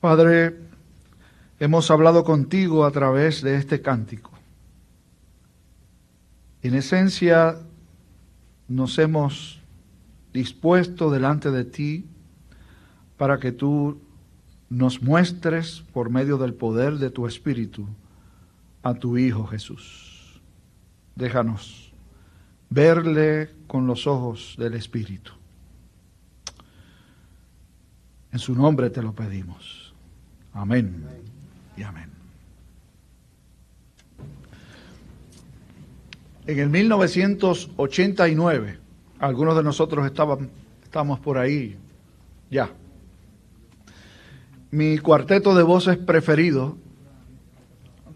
Padre, hemos hablado contigo a través de este cántico. En esencia, nos hemos dispuesto delante de ti para que tú nos muestres por medio del poder de tu Espíritu a tu Hijo Jesús. Déjanos verle con los ojos del Espíritu. En su nombre te lo pedimos. Amén y amén. En el 1989, algunos de nosotros estaban, estamos por ahí ya. Mi cuarteto de voces preferido,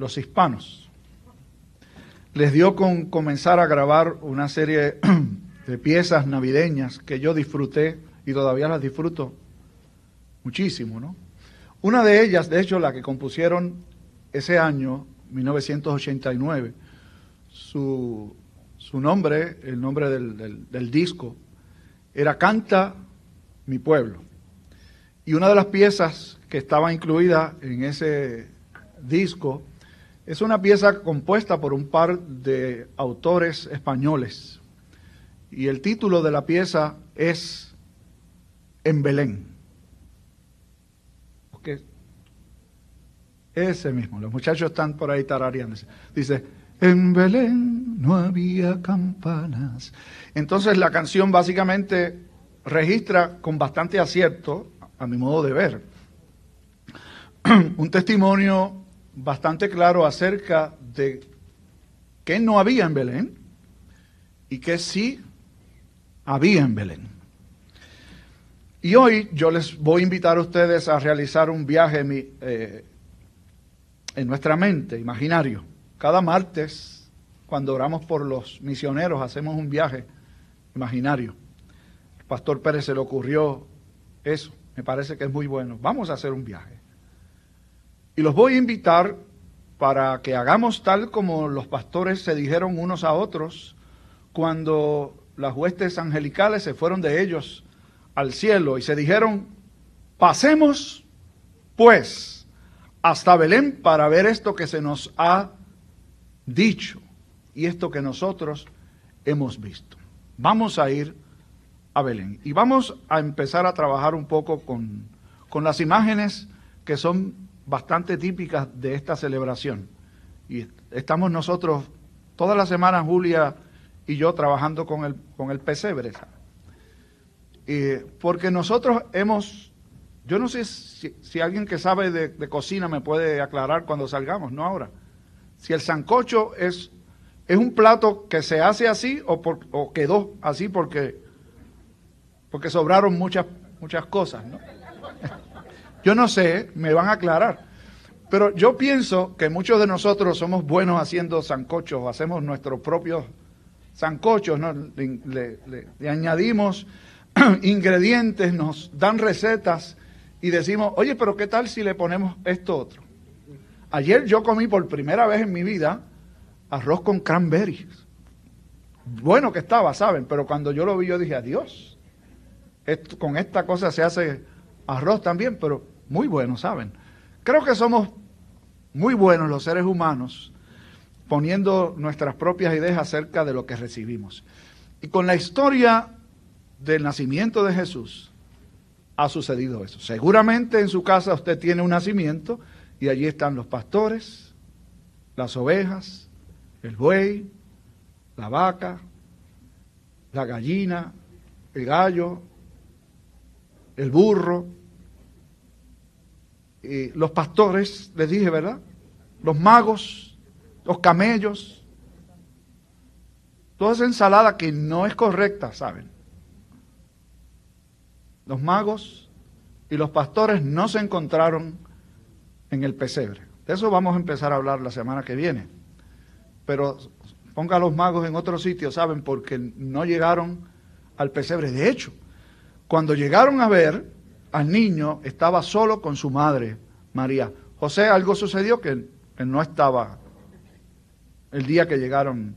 los hispanos, les dio con comenzar a grabar una serie de piezas navideñas que yo disfruté y todavía las disfruto muchísimo, ¿no? Una de ellas, de hecho, la que compusieron ese año, 1989, su, nombre, el nombre del, del disco, era Canta mi pueblo. Y una de las piezas que estaba incluida en ese disco es una pieza compuesta por un par de autores españoles. Y el título de la pieza es En Belén. Ese mismo, los muchachos están por ahí tarareando. Dice, en Belén no había campanas. Entonces la canción básicamente registra con bastante acierto, a mi modo de ver, un testimonio bastante claro acerca de que no había en Belén y que sí había en Belén. Y hoy yo les voy a invitar a ustedes a realizar un viaje eh, en nuestra mente, imaginario. Cada martes, cuando oramos por los misioneros, hacemos un viaje imaginario. El pastor Pérez se le ocurrió eso, me parece que es muy bueno. Vamos a hacer un viaje. Y los voy a invitar para que hagamos tal como los pastores se dijeron unos a otros cuando las huestes angelicales se fueron de ellos al cielo y se dijeron, pasemos pues hasta Belén para ver esto que se nos ha dicho y esto que nosotros hemos visto. Vamos a ir a Belén y vamos a empezar a trabajar un poco con, con las imágenes que son bastante típicas de esta celebración. Y estamos nosotros toda la semana, Julia y yo, trabajando con el, con el pesebre. porque nosotros hemos yo no sé si, alguien que sabe de, cocina me puede aclarar cuando salgamos, no ahora. Si el sancocho es, es un plato que se hace así o, por, o quedó así porque, porque sobraron muchas, muchas cosas, ¿no? Yo no sé, me van a aclarar. Pero yo pienso que muchos de nosotros somos buenos haciendo sancochos, hacemos nuestros propios sancochos, ¿no? le añadimos ingredientes, nos dan recetas y decimos, oye, pero ¿qué tal si le ponemos esto otro? Ayer yo comí por primera vez en mi vida arroz con cranberries. Bueno que estaba, ¿saben? Pero cuando yo lo vi yo dije, adiós. con esta cosa se hace arroz también, pero muy bueno, ¿saben? Creo que somos muy buenos los seres humanos poniendo nuestras propias ideas acerca de lo que recibimos. Y con la historia del nacimiento de Jesús, ha sucedido eso. Seguramente en su casa usted tiene un nacimiento y allí están los pastores, las ovejas, el buey, la vaca, la gallina, el gallo, el burro, y los pastores, les dije, ¿verdad? Los magos, los camellos, toda esa ensalada que no es correcta, ¿saben? Los magos y los pastores no se encontraron en el pesebre. De eso vamos a empezar a hablar la semana que viene. Pero ponga a los magos en otro sitio, ¿saben? Porque no llegaron al pesebre. De hecho, cuando llegaron a ver al niño, estaba solo con su madre, María. José, algo sucedió que no estaba el día que llegaron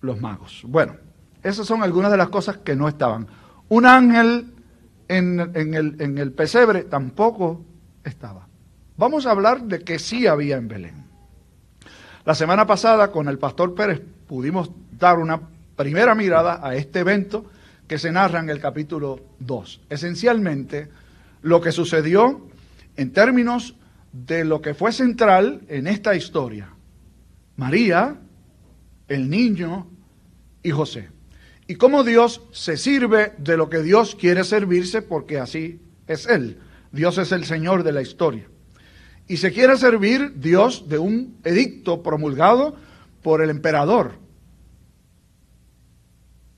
los magos. Bueno, esas son algunas de las cosas que no estaban. Un ángel en, el, en el pesebre tampoco estaba. Vamos a hablar de que sí había en Belén. La semana pasada con el pastor Pérez pudimos dar una primera mirada a este evento que se narra en el capítulo 2. Esencialmente, lo que sucedió en términos de lo que fue central en esta historia. María, el niño y José. Y cómo Dios se sirve de lo que Dios quiere servirse porque así es Él. Dios es el Señor de la historia. Y se quiere servir Dios de un edicto promulgado por el emperador.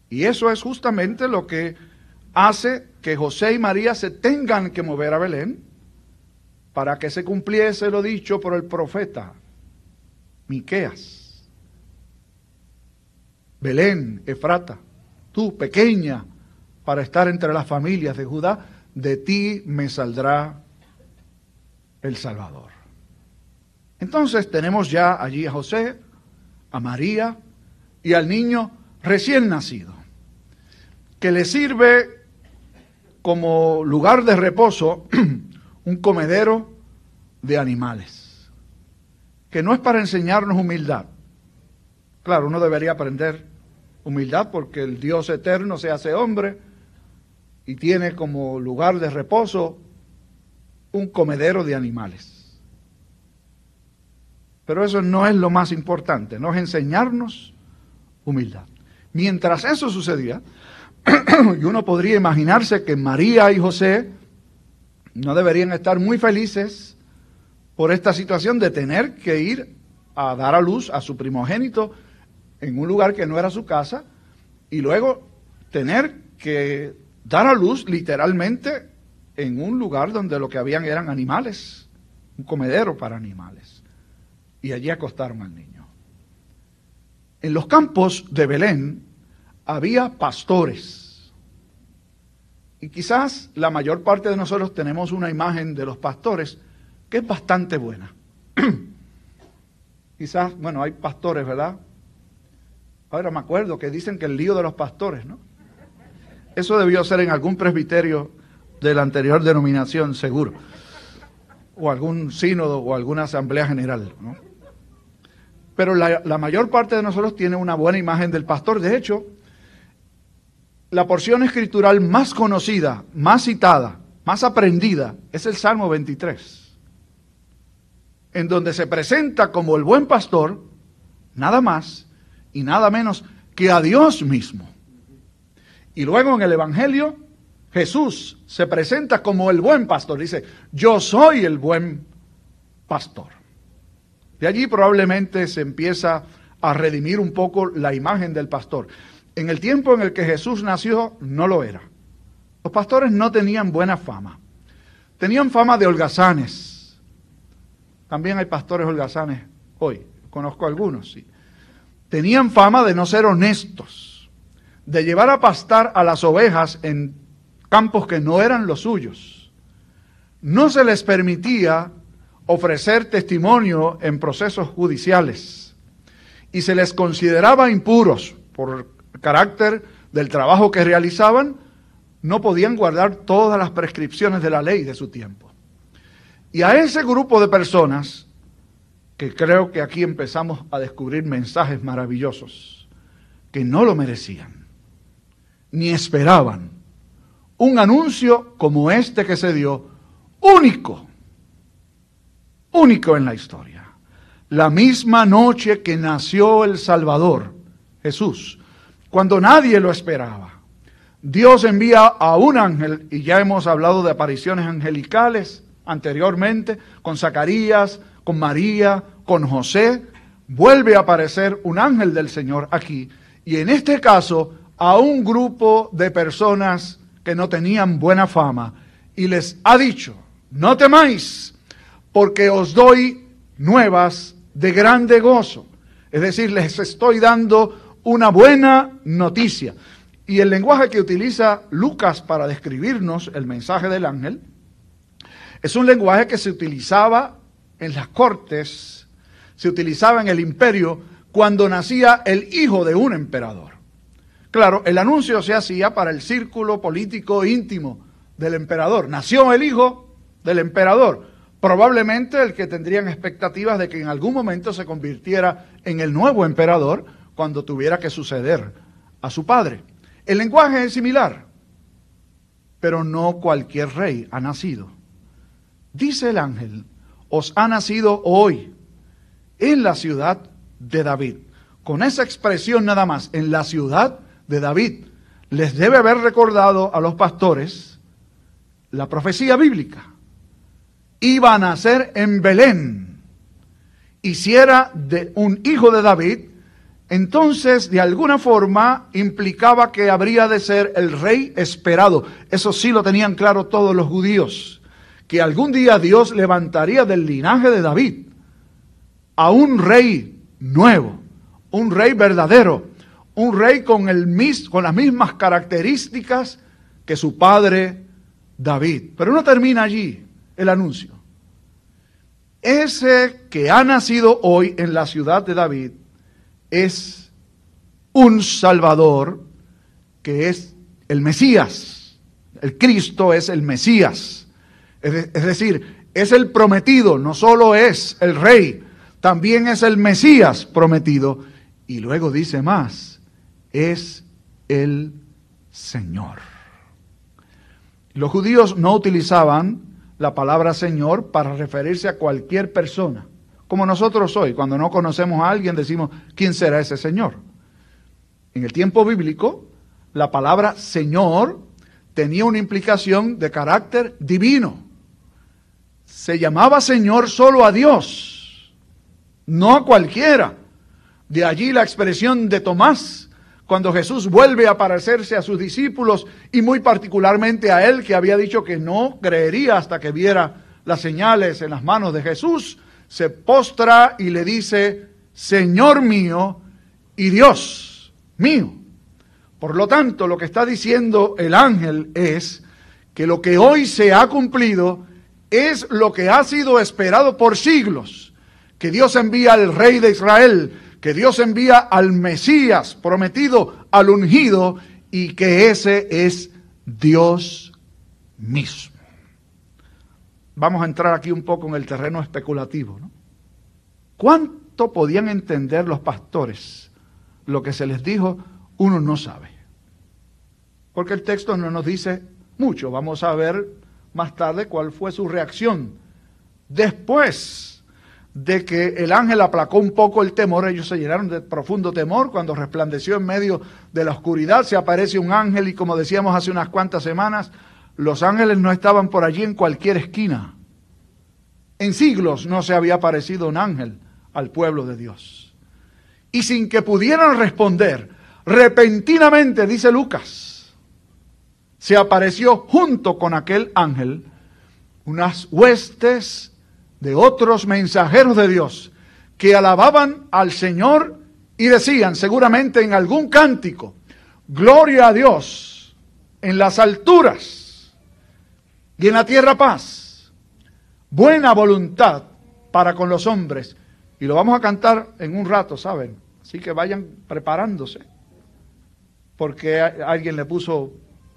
Y eso es justamente lo que hace que José y María se tengan que mover a Belén para que se cumpliese lo dicho por el profeta Miqueas. Belén, Efrata, tú pequeña para estar entre las familias de Judá, de ti me saldrá el Salvador. Entonces tenemos ya allí a José, a María y al niño recién nacido, que le sirve como lugar de reposo un comedero de animales, que no es para enseñarnos humildad. Claro, uno debería aprender humildad porque el Dios eterno se hace hombre y tiene como lugar de reposo un comedero de animales. Pero eso no es lo más importante, no es enseñarnos humildad. Mientras eso sucedía, y uno podría imaginarse que María y José no deberían estar muy felices por esta situación de tener que ir a dar a luz a su primogénito en un lugar que no era su casa y luego tener que dar a luz literalmente en un lugar donde lo que habían eran animales, un comedero para animales. Y allí acostaron al niño. En los campos de Belén había pastores. Y quizás la mayor parte de nosotros tenemos una imagen de los pastores que es bastante buena. quizás, bueno, hay pastores, ¿verdad? Ahora me acuerdo que dicen que el lío de los pastores, ¿no? Eso debió ser en algún presbiterio de la anterior denominación, seguro. O algún sínodo o alguna asamblea general, ¿no? Pero la, la mayor parte de nosotros tiene una buena imagen del pastor. De hecho, la porción escritural más conocida, más citada, más aprendida, es el Salmo 23, en donde se presenta como el buen pastor, nada más y nada menos que a Dios mismo. Y luego en el Evangelio, Jesús se presenta como el buen pastor. Dice, yo soy el buen pastor. De allí probablemente se empieza a redimir un poco la imagen del pastor. En el tiempo en el que Jesús nació, no lo era. Los pastores no tenían buena fama. Tenían fama de holgazanes. También hay pastores holgazanes hoy. Conozco algunos, sí. Tenían fama de no ser honestos, de llevar a pastar a las ovejas en campos que no eran los suyos. No se les permitía ofrecer testimonio en procesos judiciales y se les consideraba impuros por carácter del trabajo que realizaban, no podían guardar todas las prescripciones de la ley de su tiempo. Y a ese grupo de personas, que creo que aquí empezamos a descubrir mensajes maravillosos, que no lo merecían, ni esperaban un anuncio como este que se dio, único, único en la historia. La misma noche que nació el Salvador, Jesús, cuando nadie lo esperaba. Dios envía a un ángel, y ya hemos hablado de apariciones angelicales anteriormente, con Zacarías, con María, con José, vuelve a aparecer un ángel del Señor aquí, y en este caso a un grupo de personas que no tenían buena fama, y les ha dicho, no temáis, porque os doy nuevas de grande gozo. Es decir, les estoy dando una buena noticia. Y el lenguaje que utiliza Lucas para describirnos el mensaje del ángel es un lenguaje que se utilizaba en las cortes, se utilizaba en el imperio cuando nacía el hijo de un emperador. Claro, el anuncio se hacía para el círculo político íntimo del emperador. Nació el hijo del emperador. Probablemente el que tendrían expectativas de que en algún momento se convirtiera en el nuevo emperador cuando tuviera que suceder a su padre. El lenguaje es similar, pero no cualquier rey ha nacido. Dice el ángel, os ha nacido hoy en la ciudad de David. Con esa expresión nada más, en la ciudad de David, les debe haber recordado a los pastores la profecía bíblica. Iba a nacer en Belén. Y si era de un hijo de David, entonces de alguna forma implicaba que habría de ser el rey esperado. Eso sí lo tenían claro todos los judíos que algún día Dios levantaría del linaje de David a un rey nuevo, un rey verdadero, un rey con, el con las mismas características que su padre David. Pero no termina allí el anuncio. Ese que ha nacido hoy en la ciudad de David es un Salvador que es el Mesías. El Cristo es el Mesías. Es, decir, es el prometido, no solo es el rey, también es el Mesías prometido. Y luego dice más, es el Señor. Los judíos no utilizaban la palabra Señor para referirse a cualquier persona. Como nosotros hoy, cuando no conocemos a alguien, decimos, ¿quién será ese Señor? En el tiempo bíblico, la palabra Señor tenía una implicación de carácter divino se llamaba Señor solo a Dios, no a cualquiera. De allí la expresión de Tomás, cuando Jesús vuelve a aparecerse a sus discípulos y muy particularmente a él que había dicho que no creería hasta que viera las señales en las manos de Jesús, se postra y le dice, Señor mío y Dios mío. Por lo tanto, lo que está diciendo el ángel es que lo que hoy se ha cumplido es lo que ha sido esperado por siglos, que Dios envía al rey de Israel, que Dios envía al Mesías prometido, al ungido, y que ese es Dios mismo. Vamos a entrar aquí un poco en el terreno especulativo. ¿Cuánto podían entender los pastores lo que se les dijo? Uno no sabe. Porque el texto no nos dice mucho. Vamos a ver más tarde cuál fue su reacción. Después de que el ángel aplacó un poco el temor, ellos se llenaron de profundo temor cuando resplandeció en medio de la oscuridad, se aparece un ángel y como decíamos hace unas cuantas semanas, los ángeles no estaban por allí en cualquier esquina. En siglos no se había aparecido un ángel al pueblo de Dios. Y sin que pudieran responder, repentinamente, dice Lucas, se apareció junto con aquel ángel unas huestes de otros mensajeros de Dios que alababan al Señor y decían seguramente en algún cántico, gloria a Dios en las alturas y en la tierra paz, buena voluntad para con los hombres. Y lo vamos a cantar en un rato, ¿saben? Así que vayan preparándose, porque alguien le puso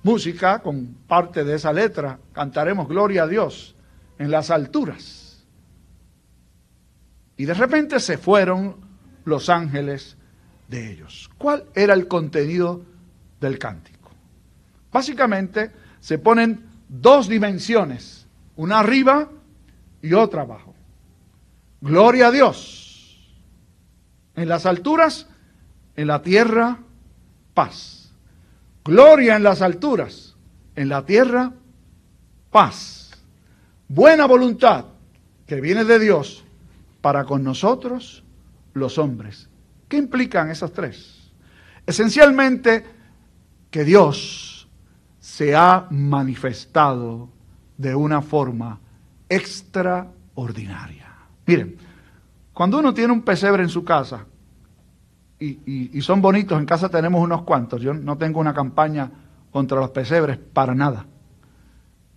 música con parte de esa letra. Cantaremos Gloria a Dios en las alturas. Y de repente se fueron los ángeles de ellos. ¿Cuál era el contenido del cántico? Básicamente se ponen dos dimensiones, una arriba y otra abajo. Gloria a Dios. En las alturas, en la tierra, paz. Gloria en las alturas, en la tierra, paz. Buena voluntad que viene de Dios para con nosotros los hombres. ¿Qué implican esas tres? Esencialmente que Dios se ha manifestado de una forma extraordinaria. Miren, cuando uno tiene un pesebre en su casa, y, son bonitos, en casa tenemos unos cuantos, yo no tengo una campaña contra los pesebres para nada,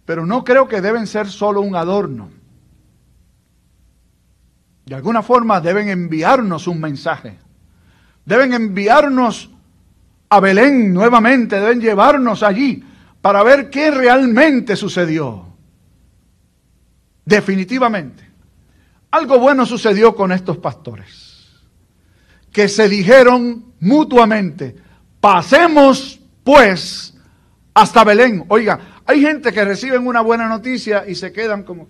pero no creo que deben ser solo un adorno. De alguna forma deben enviarnos un mensaje, deben enviarnos a Belén nuevamente, deben llevarnos allí para ver qué realmente sucedió. definitivamente. Algo bueno sucedió con estos pastores, que se dijeron mutuamente, pasemos pues hasta Belén. Oiga, hay gente que reciben una buena noticia y se quedan como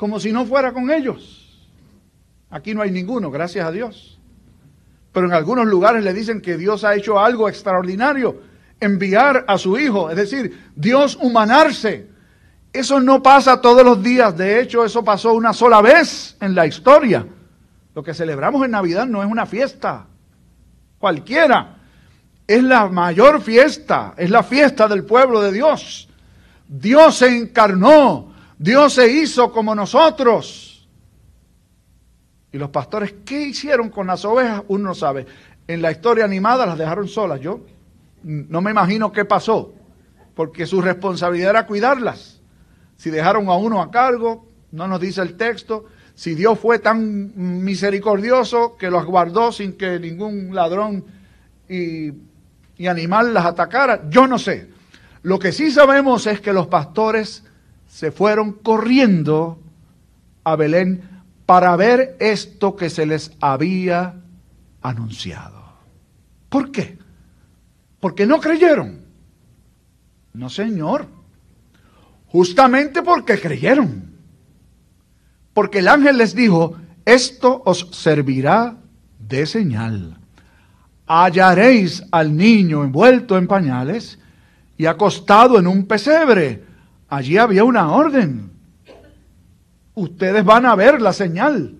como si no fuera con ellos. Aquí no hay ninguno, gracias a Dios. Pero en algunos lugares le dicen que Dios ha hecho algo extraordinario, enviar a su Hijo, es decir, Dios humanarse. Eso no pasa todos los días, de hecho eso pasó una sola vez en la historia. Lo que celebramos en Navidad no es una fiesta cualquiera, es la mayor fiesta, es la fiesta del pueblo de Dios. Dios se encarnó, Dios se hizo como nosotros. Y los pastores, ¿qué hicieron con las ovejas? Uno no sabe. En la historia animada las dejaron solas. Yo no me imagino qué pasó, porque su responsabilidad era cuidarlas. Si dejaron a uno a cargo, no nos dice el texto. Si Dios fue tan misericordioso que los guardó sin que ningún ladrón y, animal las atacara, yo no sé. Lo que sí sabemos es que los pastores se fueron corriendo a Belén para ver esto que se les había anunciado. ¿Por qué? Porque no creyeron. No, Señor. Justamente porque creyeron. Porque el ángel les dijo, esto os servirá de señal. Hallaréis al niño envuelto en pañales y acostado en un pesebre Allí había una orden. Ustedes van a ver la señal,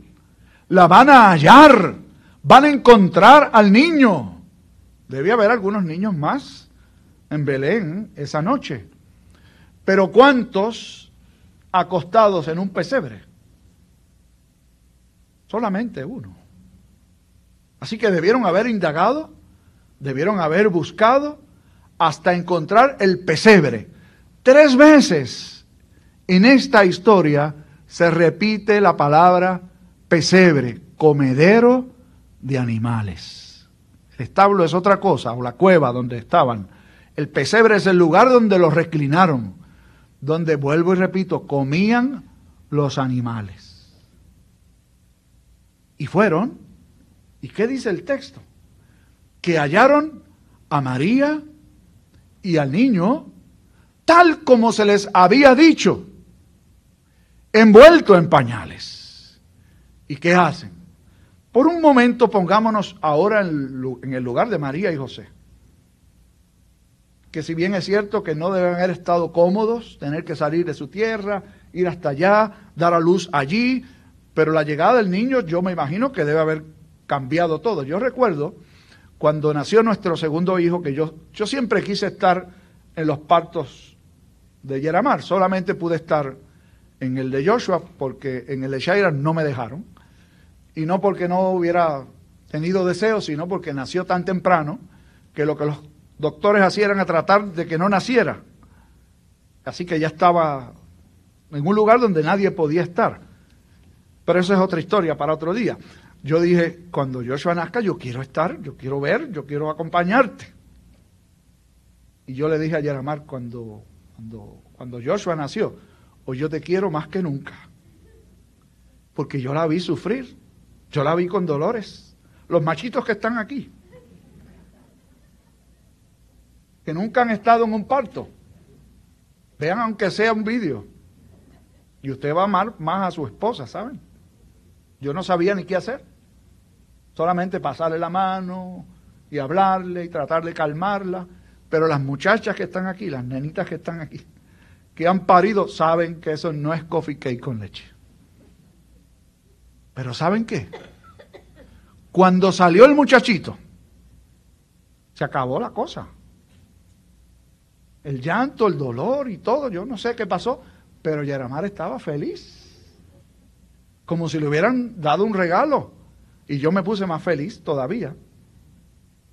la van a hallar, van a encontrar al niño. Debía haber algunos niños más en Belén esa noche. Pero ¿cuántos acostados en un pesebre? Solamente uno. Así que debieron haber indagado, debieron haber buscado hasta encontrar el pesebre Tres veces en esta historia se repite la palabra pesebre, comedero de animales. El establo es otra cosa, o la cueva donde estaban. El pesebre es el lugar donde los reclinaron, donde, vuelvo y repito, comían los animales. Y fueron, ¿y qué dice el texto? Que hallaron a María y al niño tal como se les había dicho, envuelto en pañales. ¿Y qué hacen? Por un momento pongámonos ahora en el lugar de María y José. Que si bien es cierto que no deben haber estado cómodos, tener que salir de su tierra, ir hasta allá, dar a luz allí, pero la llegada del niño yo me imagino que debe haber cambiado todo. Yo recuerdo cuando nació nuestro segundo hijo, que yo, yo siempre quise estar en los partos de Yeramar. Solamente pude estar en el de Joshua porque en el de Shaira no me dejaron. Y no porque no hubiera tenido deseos, sino porque nació tan temprano que lo que los doctores hacían era tratar de que no naciera. Así que ya estaba en un lugar donde nadie podía estar. Pero eso es otra historia para otro día. Yo dije, cuando Joshua nazca, yo quiero estar, yo quiero ver, yo quiero acompañarte. Y yo le dije a Yeramar cuando cuando, Joshua nació, o yo te quiero más que nunca. Porque yo la vi sufrir, yo la vi con dolores. Los machitos que están aquí, que nunca han estado en un parto, vean aunque sea un vídeo. Y usted va a amar más a su esposa, ¿saben? Yo no sabía ni qué hacer. Solamente pasarle la mano y hablarle y tratar de calmarla. Pero las muchachas que están aquí, las nenitas que están aquí, que han parido, saben que eso no es coffee cake con leche. Pero ¿saben qué? Cuando salió el muchachito, se acabó la cosa. El llanto, el dolor y todo, yo no sé qué pasó, pero Yaramar estaba feliz. Como si le hubieran dado un regalo. Y yo me puse más feliz todavía.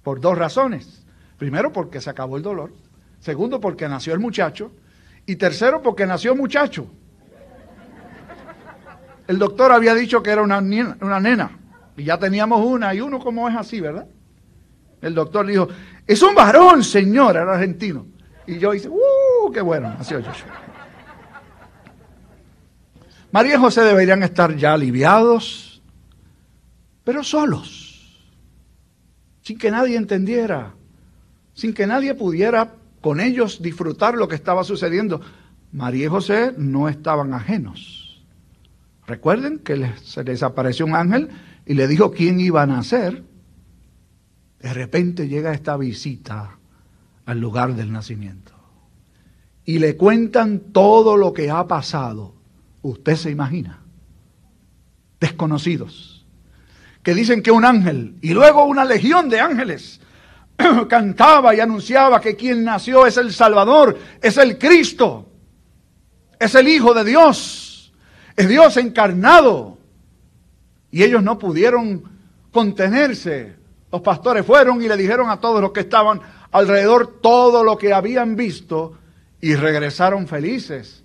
Por dos razones. Primero porque se acabó el dolor. Segundo porque nació el muchacho. Y tercero porque nació muchacho. El doctor había dicho que era una nena, una nena. Y ya teníamos una y uno como es así, ¿verdad? El doctor dijo, es un varón, señor, era argentino. Y yo hice, ¡uh, qué bueno! María y José deberían estar ya aliviados, pero solos, sin que nadie entendiera, sin que nadie pudiera con ellos disfrutar lo que estaba sucediendo. María y José no estaban ajenos. Recuerden que se les apareció un ángel y le dijo quién iba a nacer. De repente llega esta visita al lugar del nacimiento y le cuentan todo lo que ha pasado. Usted se imagina. Desconocidos. Que dicen que un ángel y luego una legión de ángeles cantaba y anunciaba que quien nació es el Salvador, es el Cristo, es el Hijo de Dios, es Dios encarnado. Y ellos no pudieron contenerse. Los pastores fueron y le dijeron a todos los que estaban alrededor todo lo que habían visto y regresaron felices,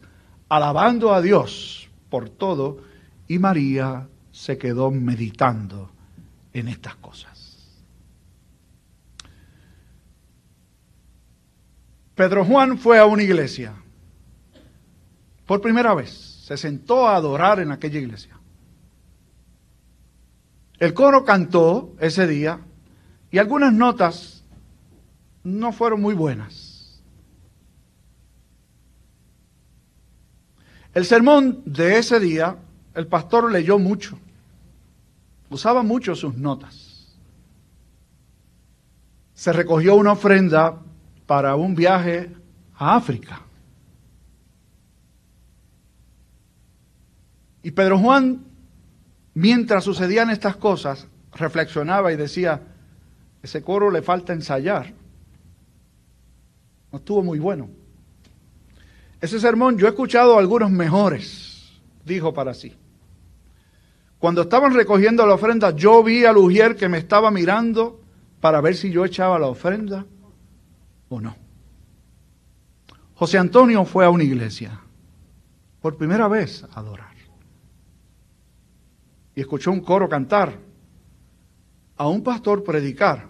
alabando a Dios por todo, y María se quedó meditando en estas cosas. Pedro Juan fue a una iglesia por primera vez, se sentó a adorar en aquella iglesia. El coro cantó ese día y algunas notas no fueron muy buenas. El sermón de ese día, el pastor leyó mucho, usaba mucho sus notas. Se recogió una ofrenda para un viaje a África. Y Pedro Juan, mientras sucedían estas cosas, reflexionaba y decía, ese coro le falta ensayar. No estuvo muy bueno. Ese sermón yo he escuchado algunos mejores, dijo para sí. Cuando estaban recogiendo la ofrenda, yo vi al Ujier que me estaba mirando para ver si yo echaba la ofrenda o no. José Antonio fue a una iglesia por primera vez a adorar. Y escuchó un coro cantar, a un pastor predicar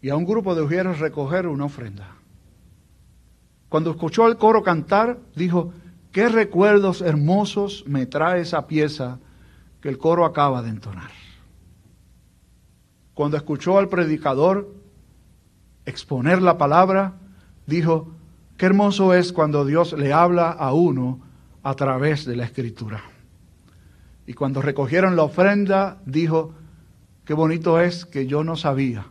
y a un grupo de ujieres recoger una ofrenda. Cuando escuchó al coro cantar, dijo, qué recuerdos hermosos me trae esa pieza que el coro acaba de entonar. Cuando escuchó al predicador exponer la palabra, dijo, qué hermoso es cuando Dios le habla a uno a través de la escritura. Y cuando recogieron la ofrenda, dijo, qué bonito es que yo no sabía,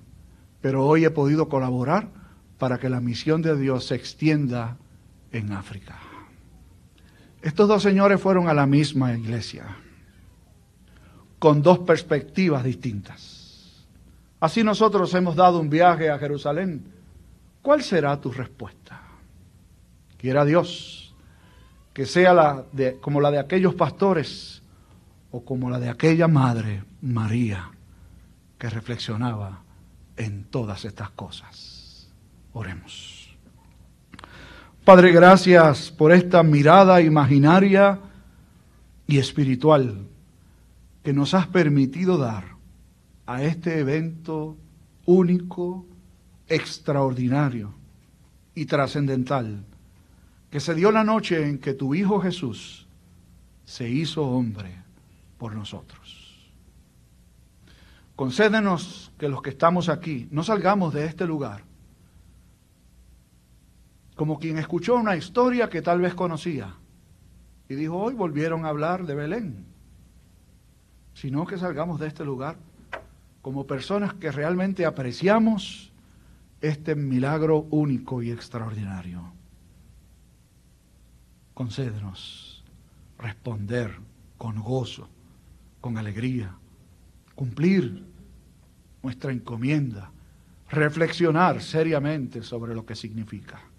pero hoy he podido colaborar para que la misión de Dios se extienda en África. Estos dos señores fueron a la misma iglesia, con dos perspectivas distintas. Así nosotros hemos dado un viaje a Jerusalén. ¿Cuál será tu respuesta? Quiera Dios que sea la de, como la de aquellos pastores o como la de aquella madre, María, que reflexionaba en todas estas cosas. Oremos. Padre, gracias por esta mirada imaginaria y espiritual que nos has permitido dar a este evento único, extraordinario y trascendental que se dio la noche en que tu Hijo Jesús se hizo hombre por nosotros. Concédenos que los que estamos aquí no salgamos de este lugar como quien escuchó una historia que tal vez conocía y dijo, hoy volvieron a hablar de Belén, sino que salgamos de este lugar como personas que realmente apreciamos este milagro único y extraordinario. Concédenos responder con gozo, con alegría, cumplir nuestra encomienda, reflexionar seriamente sobre lo que significa.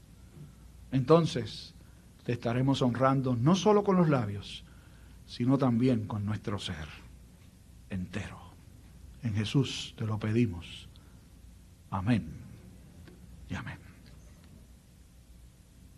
Entonces te estaremos honrando no solo con los labios, sino también con nuestro ser entero. En Jesús te lo pedimos. Amén y amén.